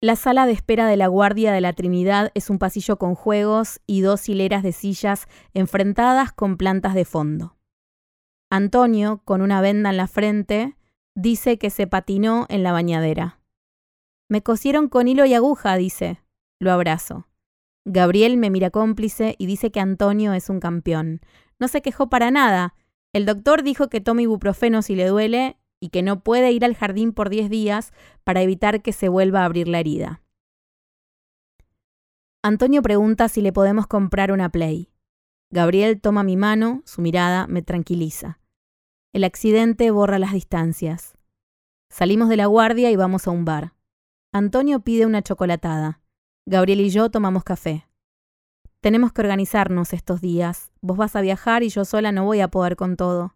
La sala de espera de la Guardia de la Trinidad es un pasillo con juegos y dos hileras de sillas enfrentadas con plantas de fondo. Antonio, con una venda en la frente, dice que se patinó en la bañadera. Me cosieron con hilo y aguja, dice. Lo abrazo. Gabriel me mira cómplice y dice que Antonio es un campeón. No se quejó para nada. El doctor dijo que tome ibuprofeno si le duele y que no puede ir al jardín por 10 días para evitar que se vuelva a abrir la herida. Antonio pregunta si le podemos comprar una Play. Gabriel toma mi mano, su mirada me tranquiliza. El accidente borra las distancias. Salimos de la guardia y vamos a un bar. Antonio pide una chocolatada. Gabriel y yo tomamos café. Tenemos que organizarnos estos días. Vos vas a viajar y yo sola no voy a poder con todo.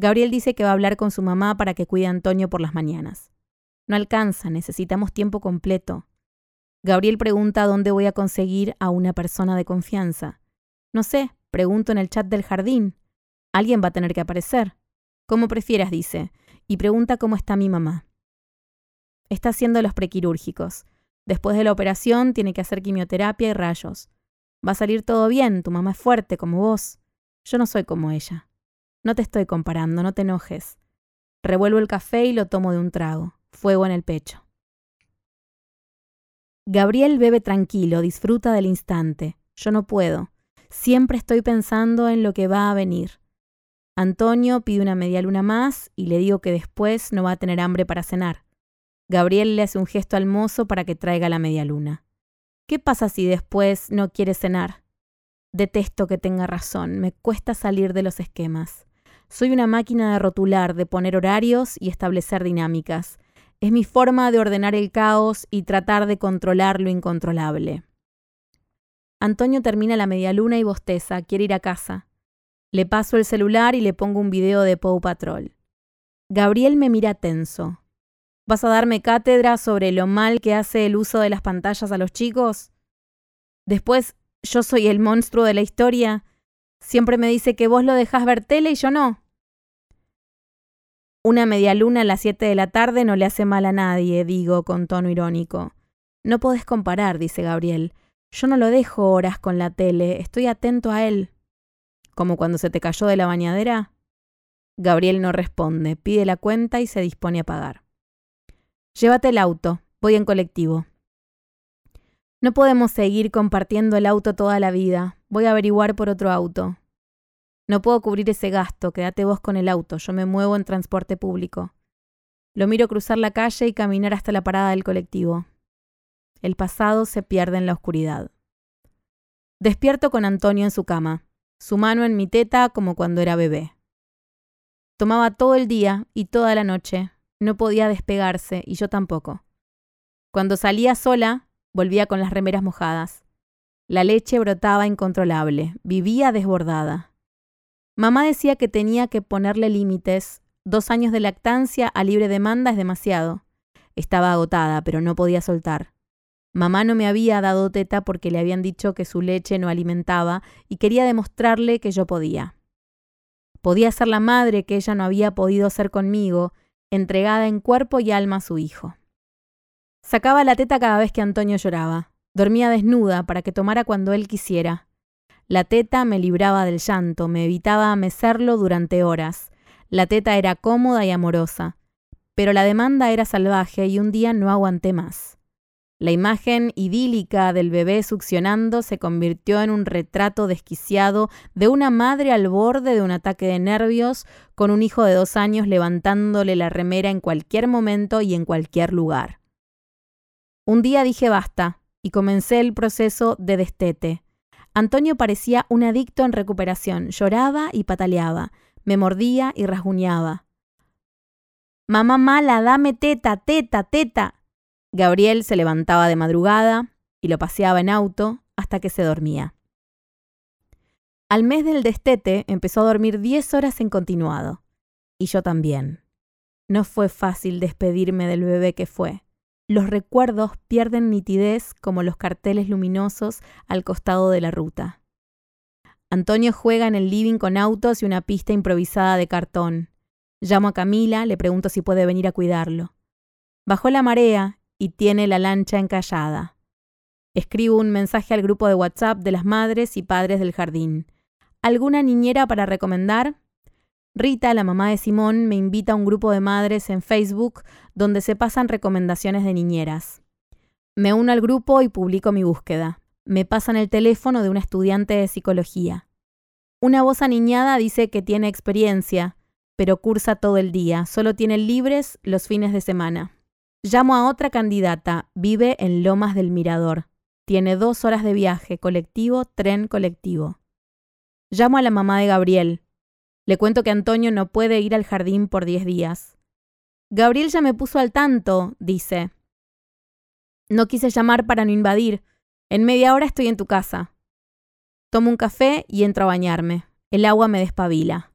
Gabriel dice que va a hablar con su mamá para que cuide a Antonio por las mañanas. No alcanza, necesitamos tiempo completo. Gabriel pregunta dónde voy a conseguir a una persona de confianza. No sé, pregunto en el chat del jardín. Alguien va a tener que aparecer. Como prefieras, dice, y pregunta cómo está mi mamá. Está haciendo los prequirúrgicos. Después de la operación tiene que hacer quimioterapia y rayos. Va a salir todo bien, tu mamá es fuerte como vos. Yo no soy como ella. No te estoy comparando, no te enojes. Revuelvo el café y lo tomo de un trago. Fuego en el pecho. Gabriel bebe tranquilo, disfruta del instante. Yo no puedo. Siempre estoy pensando en lo que va a venir. Antonio pide una media luna más y le digo que después no va a tener hambre para cenar. Gabriel le hace un gesto al mozo para que traiga la media luna. ¿Qué pasa si después no quiere cenar? Detesto que tenga razón, me cuesta salir de los esquemas. Soy una máquina de rotular, de poner horarios y establecer dinámicas. Es mi forma de ordenar el caos y tratar de controlar lo incontrolable. Antonio termina la media luna y bosteza, quiere ir a casa. Le paso el celular y le pongo un video de Pow Patrol. Gabriel me mira tenso. ¿Vas a darme cátedra sobre lo mal que hace el uso de las pantallas a los chicos? Después, yo soy el monstruo de la historia Siempre me dice que vos lo dejás ver tele y yo no. Una media luna a las siete de la tarde no le hace mal a nadie, digo con tono irónico. No podés comparar, dice Gabriel. Yo no lo dejo horas con la tele, estoy atento a él. ¿Como cuando se te cayó de la bañadera? Gabriel no responde, pide la cuenta y se dispone a pagar. Llévate el auto, voy en colectivo. No podemos seguir compartiendo el auto toda la vida. Voy a averiguar por otro auto. No puedo cubrir ese gasto, quédate vos con el auto, yo me muevo en transporte público. Lo miro cruzar la calle y caminar hasta la parada del colectivo. El pasado se pierde en la oscuridad. Despierto con Antonio en su cama, su mano en mi teta como cuando era bebé. Tomaba todo el día y toda la noche, no podía despegarse y yo tampoco. Cuando salía sola, Volvía con las remeras mojadas. La leche brotaba incontrolable, vivía desbordada. Mamá decía que tenía que ponerle límites. Dos años de lactancia a libre demanda es demasiado. Estaba agotada, pero no podía soltar. Mamá no me había dado teta porque le habían dicho que su leche no alimentaba y quería demostrarle que yo podía. Podía ser la madre que ella no había podido ser conmigo, entregada en cuerpo y alma a su hijo. Sacaba la teta cada vez que Antonio lloraba. Dormía desnuda para que tomara cuando él quisiera. La teta me libraba del llanto, me evitaba mecerlo durante horas. La teta era cómoda y amorosa. Pero la demanda era salvaje y un día no aguanté más. La imagen idílica del bebé succionando se convirtió en un retrato desquiciado de una madre al borde de un ataque de nervios, con un hijo de dos años levantándole la remera en cualquier momento y en cualquier lugar. Un día dije basta y comencé el proceso de destete. Antonio parecía un adicto en recuperación, lloraba y pataleaba, me mordía y rasguñaba. Mamá mala, dame teta, teta, teta. Gabriel se levantaba de madrugada y lo paseaba en auto hasta que se dormía. Al mes del destete empezó a dormir diez horas en continuado. Y yo también. No fue fácil despedirme del bebé que fue. Los recuerdos pierden nitidez como los carteles luminosos al costado de la ruta. Antonio juega en el living con autos y una pista improvisada de cartón. Llamo a Camila, le pregunto si puede venir a cuidarlo. Bajó la marea y tiene la lancha encallada. Escribo un mensaje al grupo de WhatsApp de las madres y padres del jardín. ¿Alguna niñera para recomendar? Rita, la mamá de Simón, me invita a un grupo de madres en Facebook donde se pasan recomendaciones de niñeras. Me uno al grupo y publico mi búsqueda. Me pasan el teléfono de una estudiante de psicología. Una voz aniñada dice que tiene experiencia, pero cursa todo el día, solo tiene libres los fines de semana. Llamo a otra candidata, vive en Lomas del Mirador. Tiene dos horas de viaje, colectivo, tren colectivo. Llamo a la mamá de Gabriel. Le cuento que Antonio no puede ir al jardín por diez días. Gabriel ya me puso al tanto, dice. No quise llamar para no invadir. En media hora estoy en tu casa. Tomo un café y entro a bañarme. El agua me despabila.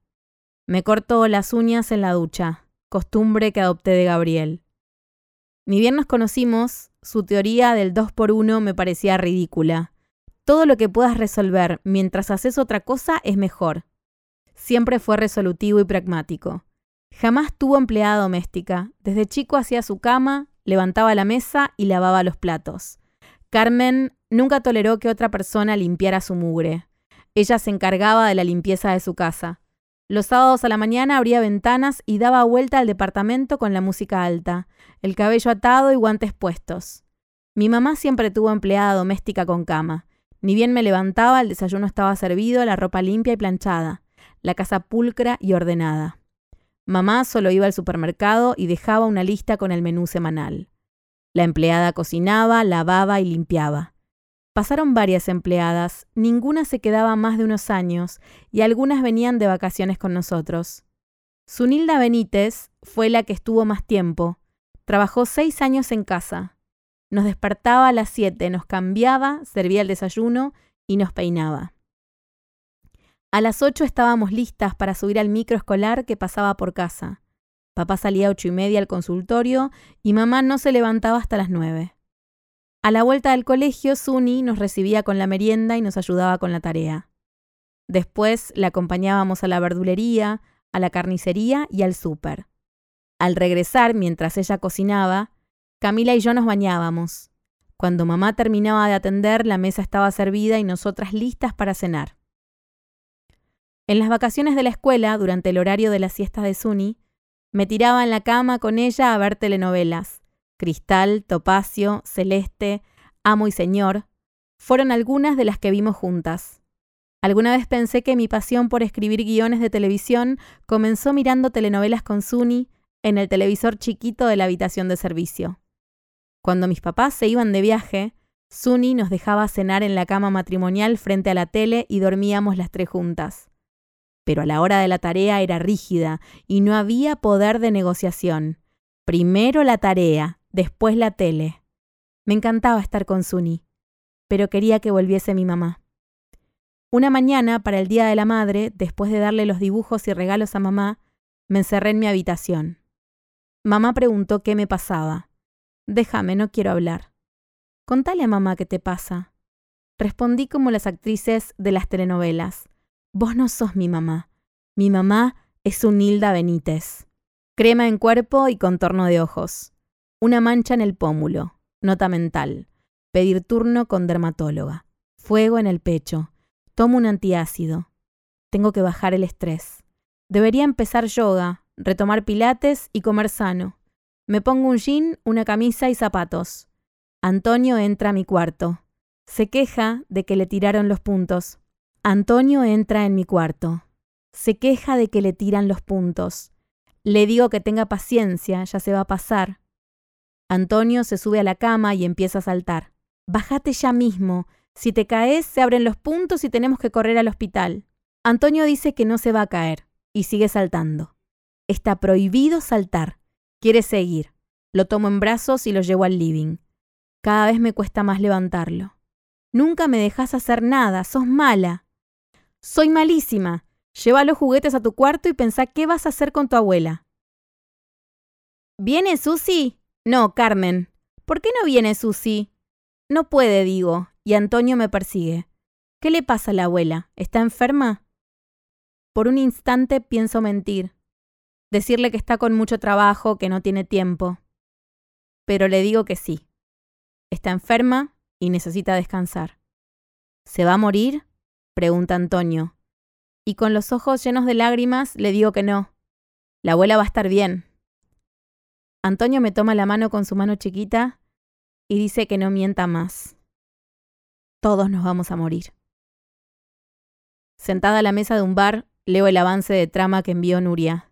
Me corto las uñas en la ducha, costumbre que adopté de Gabriel. Ni bien nos conocimos, su teoría del 2 por 1 me parecía ridícula. Todo lo que puedas resolver mientras haces otra cosa es mejor. Siempre fue resolutivo y pragmático. Jamás tuvo empleada doméstica. Desde chico hacía su cama, levantaba la mesa y lavaba los platos. Carmen nunca toleró que otra persona limpiara su mugre. Ella se encargaba de la limpieza de su casa. Los sábados a la mañana abría ventanas y daba vuelta al departamento con la música alta, el cabello atado y guantes puestos. Mi mamá siempre tuvo empleada doméstica con cama. Ni bien me levantaba, el desayuno estaba servido, la ropa limpia y planchada, la casa pulcra y ordenada. Mamá solo iba al supermercado y dejaba una lista con el menú semanal. La empleada cocinaba, lavaba y limpiaba. Pasaron varias empleadas, ninguna se quedaba más de unos años y algunas venían de vacaciones con nosotros. Sunilda Benítez fue la que estuvo más tiempo. Trabajó seis años en casa. Nos despertaba a las siete, nos cambiaba, servía el desayuno y nos peinaba. A las ocho estábamos listas para subir al micro escolar que pasaba por casa. Papá salía a ocho y media al consultorio y mamá no se levantaba hasta las nueve. A la vuelta del colegio, Suni nos recibía con la merienda y nos ayudaba con la tarea. Después la acompañábamos a la verdulería, a la carnicería y al súper. Al regresar, mientras ella cocinaba, Camila y yo nos bañábamos. Cuando mamá terminaba de atender, la mesa estaba servida y nosotras listas para cenar. En las vacaciones de la escuela, durante el horario de la siesta de Suni, me tiraba en la cama con ella a ver telenovelas. Cristal, Topacio, Celeste, Amo y Señor, fueron algunas de las que vimos juntas. Alguna vez pensé que mi pasión por escribir guiones de televisión comenzó mirando telenovelas con Suni en el televisor chiquito de la habitación de servicio. Cuando mis papás se iban de viaje, Suni nos dejaba cenar en la cama matrimonial frente a la tele y dormíamos las tres juntas pero a la hora de la tarea era rígida y no había poder de negociación. Primero la tarea, después la tele. Me encantaba estar con Suni, pero quería que volviese mi mamá. Una mañana, para el Día de la Madre, después de darle los dibujos y regalos a mamá, me encerré en mi habitación. Mamá preguntó qué me pasaba. Déjame, no quiero hablar. Contale a mamá qué te pasa. Respondí como las actrices de las telenovelas. Vos no sos mi mamá. Mi mamá es Unilda Benítez. Crema en cuerpo y contorno de ojos. Una mancha en el pómulo. Nota mental. Pedir turno con dermatóloga. Fuego en el pecho. Tomo un antiácido. Tengo que bajar el estrés. Debería empezar yoga, retomar pilates y comer sano. Me pongo un jean, una camisa y zapatos. Antonio entra a mi cuarto. Se queja de que le tiraron los puntos. Antonio entra en mi cuarto. Se queja de que le tiran los puntos. Le digo que tenga paciencia, ya se va a pasar. Antonio se sube a la cama y empieza a saltar. Bájate ya mismo. Si te caes, se abren los puntos y tenemos que correr al hospital. Antonio dice que no se va a caer y sigue saltando. Está prohibido saltar. Quiere seguir. Lo tomo en brazos y lo llevo al living. Cada vez me cuesta más levantarlo. Nunca me dejas hacer nada, sos mala. Soy malísima. Lleva los juguetes a tu cuarto y pensá qué vas a hacer con tu abuela. ¿Viene Susi? No, Carmen. ¿Por qué no viene Susi? No puede, digo, y Antonio me persigue. ¿Qué le pasa a la abuela? ¿Está enferma? Por un instante pienso mentir. Decirle que está con mucho trabajo, que no tiene tiempo. pero le digo que sí. Está enferma y necesita descansar. ¿Se va a morir? Pregunta Antonio. Y con los ojos llenos de lágrimas le digo que no. La abuela va a estar bien. Antonio me toma la mano con su mano chiquita y dice que no mienta más. Todos nos vamos a morir. Sentada a la mesa de un bar, leo el avance de trama que envió Nuria.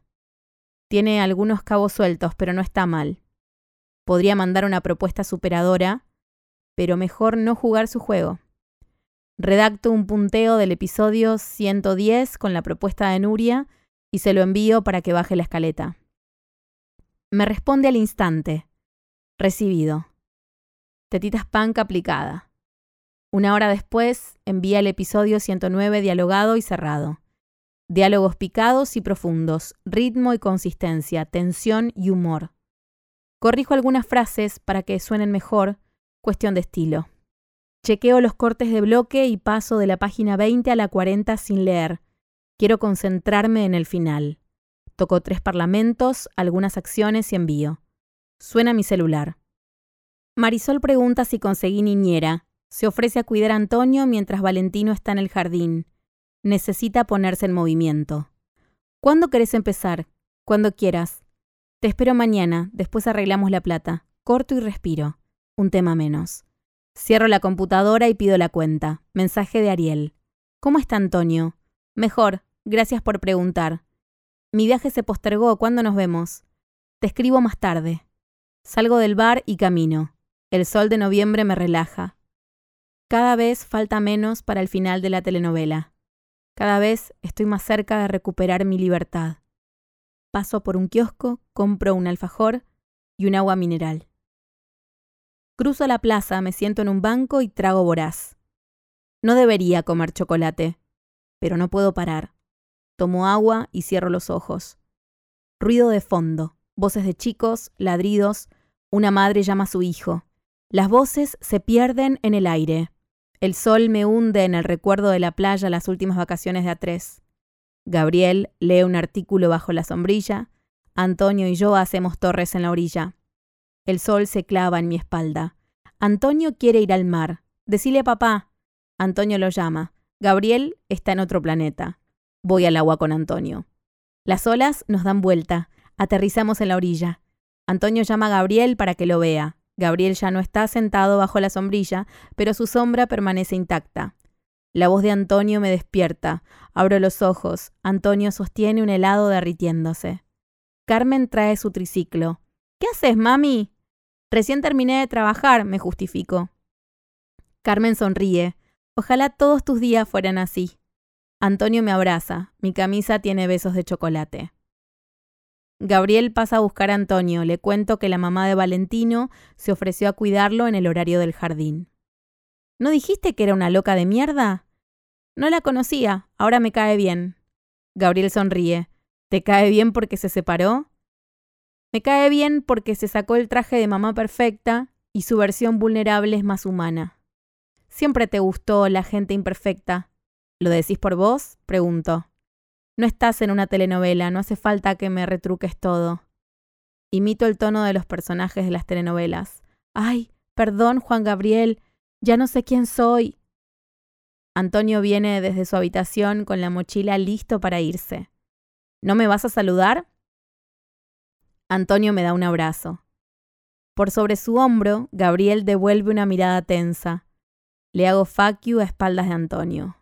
Tiene algunos cabos sueltos, pero no está mal. Podría mandar una propuesta superadora, pero mejor no jugar su juego. Redacto un punteo del episodio 110 con la propuesta de Nuria y se lo envío para que baje la escaleta. Me responde al instante. Recibido. Tetitas panca aplicada. Una hora después, envía el episodio 109 dialogado y cerrado. Diálogos picados y profundos, ritmo y consistencia, tensión y humor. Corrijo algunas frases para que suenen mejor, cuestión de estilo. Chequeo los cortes de bloque y paso de la página 20 a la 40 sin leer. Quiero concentrarme en el final. Toco tres parlamentos, algunas acciones y envío. Suena mi celular. Marisol pregunta si conseguí niñera, se ofrece a cuidar a Antonio mientras Valentino está en el jardín. Necesita ponerse en movimiento. ¿Cuándo querés empezar? Cuando quieras. Te espero mañana, después arreglamos la plata. Corto y respiro. Un tema menos. Cierro la computadora y pido la cuenta. Mensaje de Ariel. ¿Cómo está Antonio? Mejor, gracias por preguntar. Mi viaje se postergó, ¿cuándo nos vemos? Te escribo más tarde. Salgo del bar y camino. El sol de noviembre me relaja. Cada vez falta menos para el final de la telenovela. Cada vez estoy más cerca de recuperar mi libertad. Paso por un kiosco, compro un alfajor y un agua mineral. Cruzo la plaza, me siento en un banco y trago voraz. No debería comer chocolate, pero no puedo parar. Tomo agua y cierro los ojos. Ruido de fondo, voces de chicos, ladridos, una madre llama a su hijo. Las voces se pierden en el aire. El sol me hunde en el recuerdo de la playa las últimas vacaciones de A3. Gabriel lee un artículo bajo la sombrilla. Antonio y yo hacemos torres en la orilla. El sol se clava en mi espalda. Antonio quiere ir al mar. Decile a papá. Antonio lo llama. Gabriel está en otro planeta. Voy al agua con Antonio. Las olas nos dan vuelta. Aterrizamos en la orilla. Antonio llama a Gabriel para que lo vea. Gabriel ya no está sentado bajo la sombrilla, pero su sombra permanece intacta. La voz de Antonio me despierta. Abro los ojos. Antonio sostiene un helado derritiéndose. Carmen trae su triciclo. ¿Qué haces, mami? Recién terminé de trabajar, me justifico. Carmen sonríe. Ojalá todos tus días fueran así. Antonio me abraza. Mi camisa tiene besos de chocolate. Gabriel pasa a buscar a Antonio, le cuento que la mamá de Valentino se ofreció a cuidarlo en el horario del jardín. ¿No dijiste que era una loca de mierda? No la conocía, ahora me cae bien. Gabriel sonríe. ¿Te cae bien porque se separó? Me cae bien porque se sacó el traje de mamá perfecta y su versión vulnerable es más humana. Siempre te gustó la gente imperfecta. ¿Lo decís por vos? Pregunto. No estás en una telenovela, no hace falta que me retruques todo. Imito el tono de los personajes de las telenovelas. Ay, perdón, Juan Gabriel, ya no sé quién soy. Antonio viene desde su habitación con la mochila listo para irse. ¿No me vas a saludar? Antonio me da un abrazo. Por sobre su hombro, Gabriel devuelve una mirada tensa. Le hago fuck a espaldas de Antonio.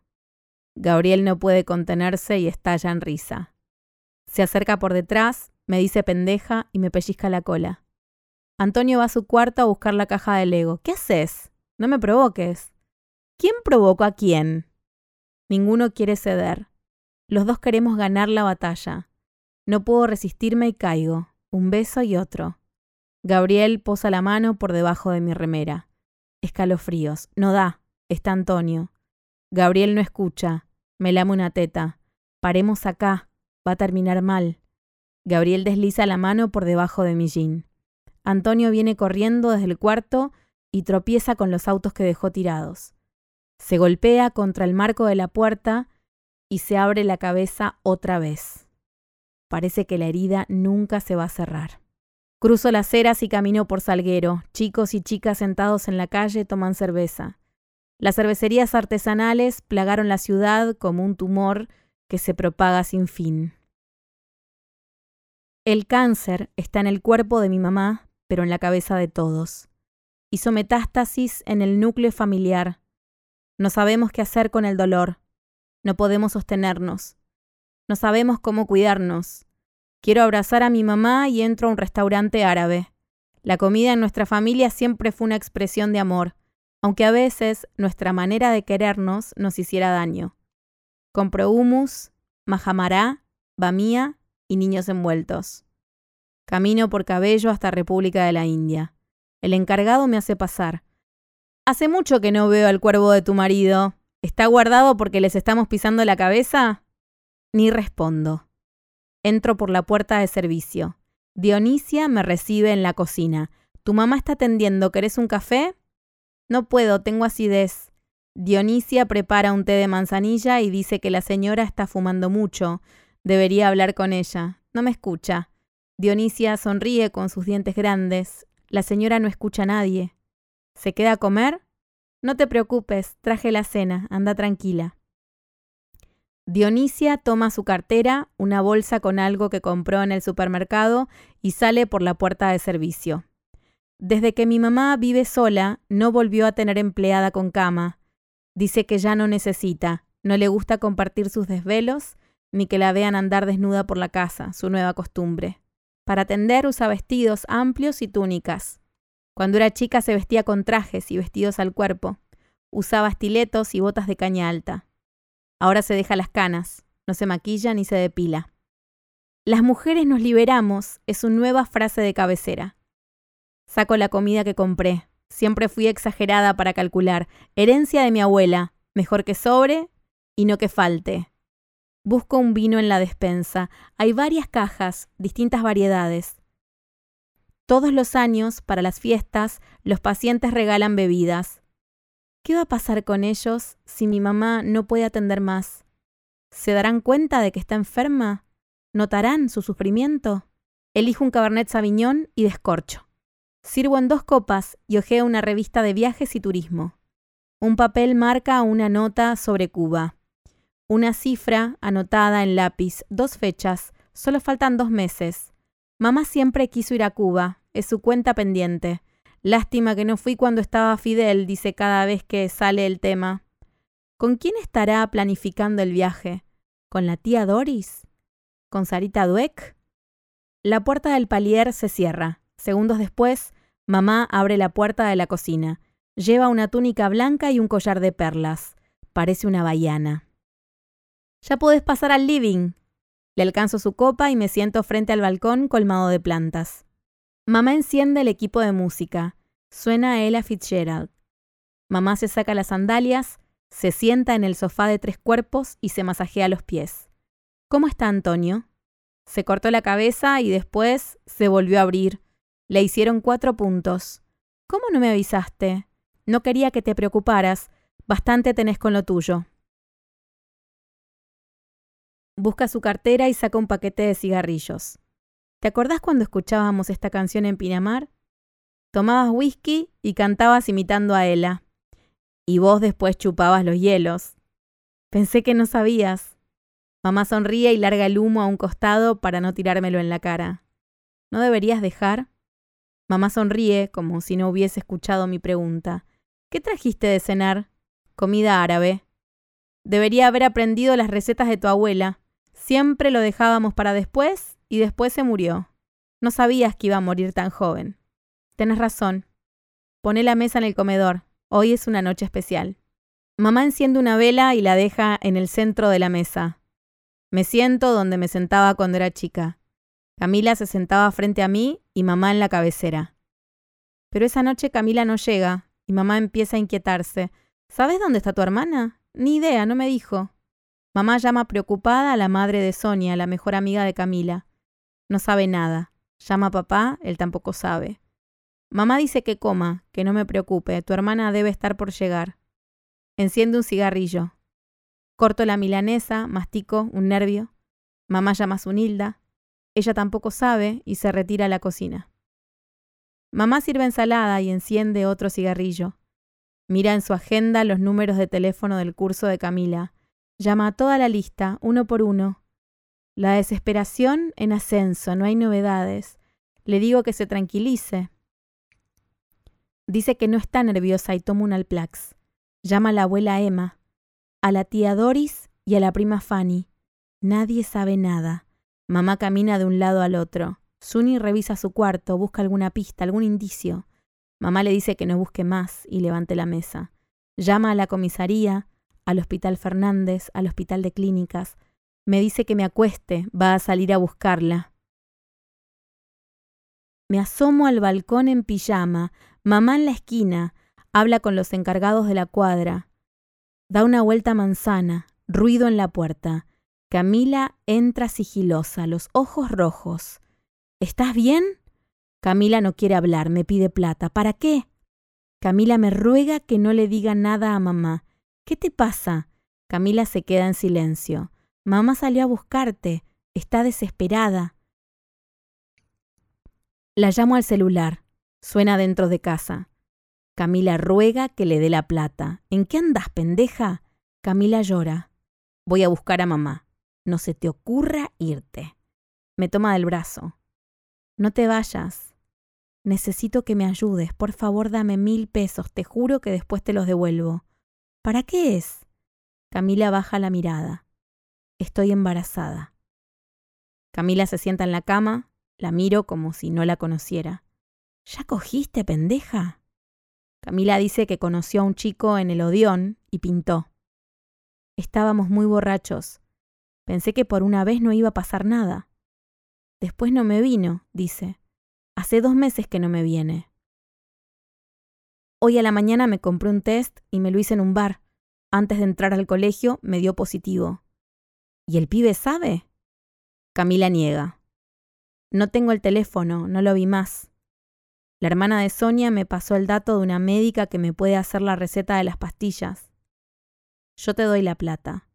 Gabriel no puede contenerse y estalla en risa. Se acerca por detrás, me dice pendeja y me pellizca la cola. Antonio va a su cuarto a buscar la caja de Lego. ¿Qué haces? No me provoques. ¿Quién provocó a quién? Ninguno quiere ceder. Los dos queremos ganar la batalla. No puedo resistirme y caigo. Un beso y otro. Gabriel posa la mano por debajo de mi remera. Escalofríos. No da. Está Antonio. Gabriel no escucha. Me lame una teta. Paremos acá. Va a terminar mal. Gabriel desliza la mano por debajo de mi jean. Antonio viene corriendo desde el cuarto y tropieza con los autos que dejó tirados. Se golpea contra el marco de la puerta y se abre la cabeza otra vez. Parece que la herida nunca se va a cerrar. Cruzo las ceras y camino por Salguero. Chicos y chicas sentados en la calle toman cerveza. Las cervecerías artesanales plagaron la ciudad como un tumor que se propaga sin fin. El cáncer está en el cuerpo de mi mamá, pero en la cabeza de todos. Hizo metástasis en el núcleo familiar. No sabemos qué hacer con el dolor. No podemos sostenernos. No sabemos cómo cuidarnos. Quiero abrazar a mi mamá y entro a un restaurante árabe. La comida en nuestra familia siempre fue una expresión de amor, aunque a veces nuestra manera de querernos nos hiciera daño. Compro humus, majamará, bamía y niños envueltos. Camino por cabello hasta República de la India. El encargado me hace pasar. Hace mucho que no veo al cuervo de tu marido. ¿Está guardado porque les estamos pisando la cabeza? Ni respondo. Entro por la puerta de servicio. Dionisia me recibe en la cocina. ¿Tu mamá está atendiendo? ¿Querés un café? No puedo, tengo acidez. Dionisia prepara un té de manzanilla y dice que la señora está fumando mucho. Debería hablar con ella. No me escucha. Dionisia sonríe con sus dientes grandes. La señora no escucha a nadie. ¿Se queda a comer? No te preocupes, traje la cena, anda tranquila. Dionisia toma su cartera, una bolsa con algo que compró en el supermercado y sale por la puerta de servicio. Desde que mi mamá vive sola, no volvió a tener empleada con cama. Dice que ya no necesita, no le gusta compartir sus desvelos ni que la vean andar desnuda por la casa, su nueva costumbre. Para atender usa vestidos amplios y túnicas. Cuando era chica se vestía con trajes y vestidos al cuerpo. Usaba estiletos y botas de caña alta. Ahora se deja las canas, no se maquilla ni se depila. Las mujeres nos liberamos es su nueva frase de cabecera. Saco la comida que compré. Siempre fui exagerada para calcular. Herencia de mi abuela. Mejor que sobre y no que falte. Busco un vino en la despensa. Hay varias cajas, distintas variedades. Todos los años, para las fiestas, los pacientes regalan bebidas. ¿Qué va a pasar con ellos si mi mamá no puede atender más? ¿Se darán cuenta de que está enferma? ¿Notarán su sufrimiento? Elijo un Cabernet Sauvignon y descorcho. Sirvo en dos copas y ojeo una revista de viajes y turismo. Un papel marca una nota sobre Cuba. Una cifra anotada en lápiz, dos fechas, solo faltan dos meses. Mamá siempre quiso ir a Cuba, es su cuenta pendiente. Lástima que no fui cuando estaba Fidel, dice cada vez que sale el tema. ¿Con quién estará planificando el viaje? ¿Con la tía Doris? ¿Con Sarita Dueck? La puerta del palier se cierra. Segundos después, mamá abre la puerta de la cocina. Lleva una túnica blanca y un collar de perlas. Parece una baiana. Ya podés pasar al living. Le alcanzo su copa y me siento frente al balcón colmado de plantas. Mamá enciende el equipo de música. Suena Ella Fitzgerald. Mamá se saca las sandalias, se sienta en el sofá de tres cuerpos y se masajea los pies. ¿Cómo está Antonio? Se cortó la cabeza y después se volvió a abrir. Le hicieron cuatro puntos. ¿Cómo no me avisaste? No quería que te preocuparas. Bastante tenés con lo tuyo. Busca su cartera y saca un paquete de cigarrillos. ¿Te acordás cuando escuchábamos esta canción en Pinamar? Tomabas whisky y cantabas imitando a Ella. Y vos después chupabas los hielos. Pensé que no sabías. Mamá sonríe y larga el humo a un costado para no tirármelo en la cara. ¿No deberías dejar? Mamá sonríe como si no hubiese escuchado mi pregunta. ¿Qué trajiste de cenar? Comida árabe. Debería haber aprendido las recetas de tu abuela. Siempre lo dejábamos para después y después se murió. No sabías que iba a morir tan joven. Tenés razón. Poné la mesa en el comedor. Hoy es una noche especial. Mamá enciende una vela y la deja en el centro de la mesa. Me siento donde me sentaba cuando era chica. Camila se sentaba frente a mí y mamá en la cabecera. Pero esa noche Camila no llega y mamá empieza a inquietarse. ¿Sabes dónde está tu hermana? Ni idea, no me dijo. Mamá llama preocupada a la madre de Sonia, la mejor amiga de Camila. No sabe nada. Llama a papá, él tampoco sabe. Mamá dice que coma, que no me preocupe, tu hermana debe estar por llegar. Enciende un cigarrillo. Corto la milanesa, mastico un nervio. Mamá llama a su Nilda. Ella tampoco sabe y se retira a la cocina. Mamá sirve ensalada y enciende otro cigarrillo. Mira en su agenda los números de teléfono del curso de Camila. Llama a toda la lista, uno por uno. La desesperación en ascenso, no hay novedades. Le digo que se tranquilice. Dice que no está nerviosa y toma un Alplax. Llama a la abuela Emma, a la tía Doris y a la prima Fanny. Nadie sabe nada. Mamá camina de un lado al otro. Suni revisa su cuarto, busca alguna pista, algún indicio. Mamá le dice que no busque más y levante la mesa. Llama a la comisaría, al Hospital Fernández, al Hospital de Clínicas. Me dice que me acueste, va a salir a buscarla. Me asomo al balcón en pijama, mamá en la esquina, habla con los encargados de la cuadra. Da una vuelta manzana, ruido en la puerta. Camila entra sigilosa, los ojos rojos. ¿Estás bien? Camila no quiere hablar, me pide plata. ¿Para qué? Camila me ruega que no le diga nada a mamá. ¿Qué te pasa? Camila se queda en silencio. Mamá salió a buscarte. Está desesperada. La llamo al celular. Suena dentro de casa. Camila ruega que le dé la plata. ¿En qué andas, pendeja? Camila llora. Voy a buscar a mamá. No se te ocurra irte. Me toma del brazo. No te vayas. Necesito que me ayudes. Por favor, dame mil pesos. Te juro que después te los devuelvo. ¿Para qué es? Camila baja la mirada. Estoy embarazada. Camila se sienta en la cama, la miro como si no la conociera. ¿Ya cogiste, pendeja? Camila dice que conoció a un chico en el Odeón y pintó. Estábamos muy borrachos. Pensé que por una vez no iba a pasar nada. Después no me vino, dice. Hace dos meses que no me viene. Hoy a la mañana me compré un test y me lo hice en un bar. Antes de entrar al colegio me dio positivo. ¿Y el pibe sabe? Camila niega. No tengo el teléfono, no lo vi más. La hermana de Sonia me pasó el dato de una médica que me puede hacer la receta de las pastillas. Yo te doy la plata,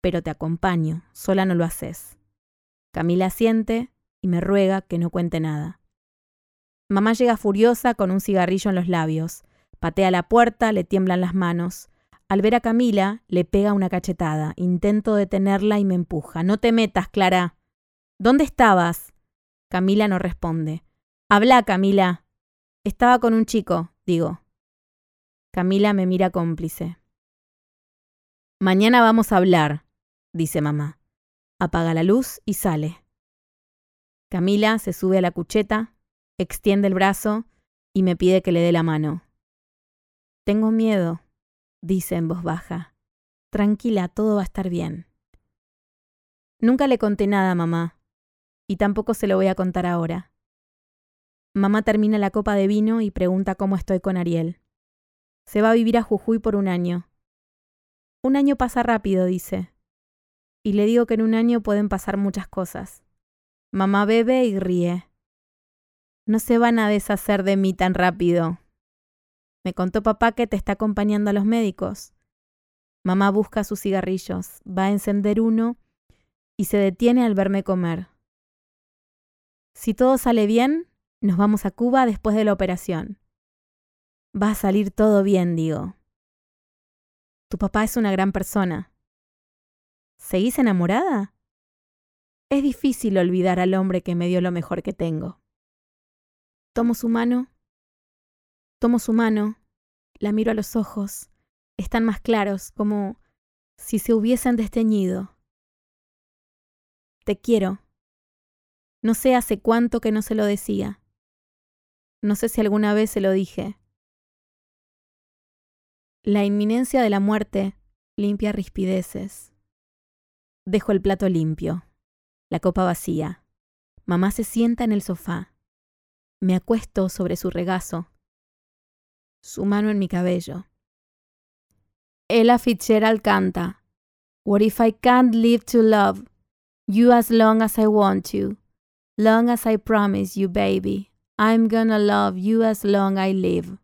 pero te acompaño, sola no lo haces. Camila siente y me ruega que no cuente nada. Mamá llega furiosa con un cigarrillo en los labios. Patea la puerta, le tiemblan las manos. Al ver a Camila, le pega una cachetada. Intento detenerla y me empuja. No te metas, Clara. ¿Dónde estabas? Camila no responde. Habla, Camila. Estaba con un chico, digo. Camila me mira cómplice. Mañana vamos a hablar, dice mamá apaga la luz y sale. Camila se sube a la cucheta, extiende el brazo y me pide que le dé la mano. Tengo miedo, dice en voz baja. Tranquila, todo va a estar bien. Nunca le conté nada a mamá, y tampoco se lo voy a contar ahora. Mamá termina la copa de vino y pregunta cómo estoy con Ariel. Se va a vivir a Jujuy por un año. Un año pasa rápido, dice y le digo que en un año pueden pasar muchas cosas. Mamá bebe y ríe. No se van a deshacer de mí tan rápido. Me contó papá que te está acompañando a los médicos. Mamá busca sus cigarrillos, va a encender uno y se detiene al verme comer. Si todo sale bien, nos vamos a Cuba después de la operación. Va a salir todo bien, digo. Tu papá es una gran persona. ¿Seguís enamorada? Es difícil olvidar al hombre que me dio lo mejor que tengo. Tomo su mano, tomo su mano, la miro a los ojos, están más claros, como si se hubiesen desteñido. Te quiero. No sé hace cuánto que no se lo decía. No sé si alguna vez se lo dije. La inminencia de la muerte limpia rispideces. Dejo el plato limpio, la copa vacía. Mamá se sienta en el sofá. Me acuesto sobre su regazo, su mano en mi cabello. Ella Fitzgerald canta, What if I can't live to love you as long as I want to, long as I promise you, baby, I'm gonna love you as long I live.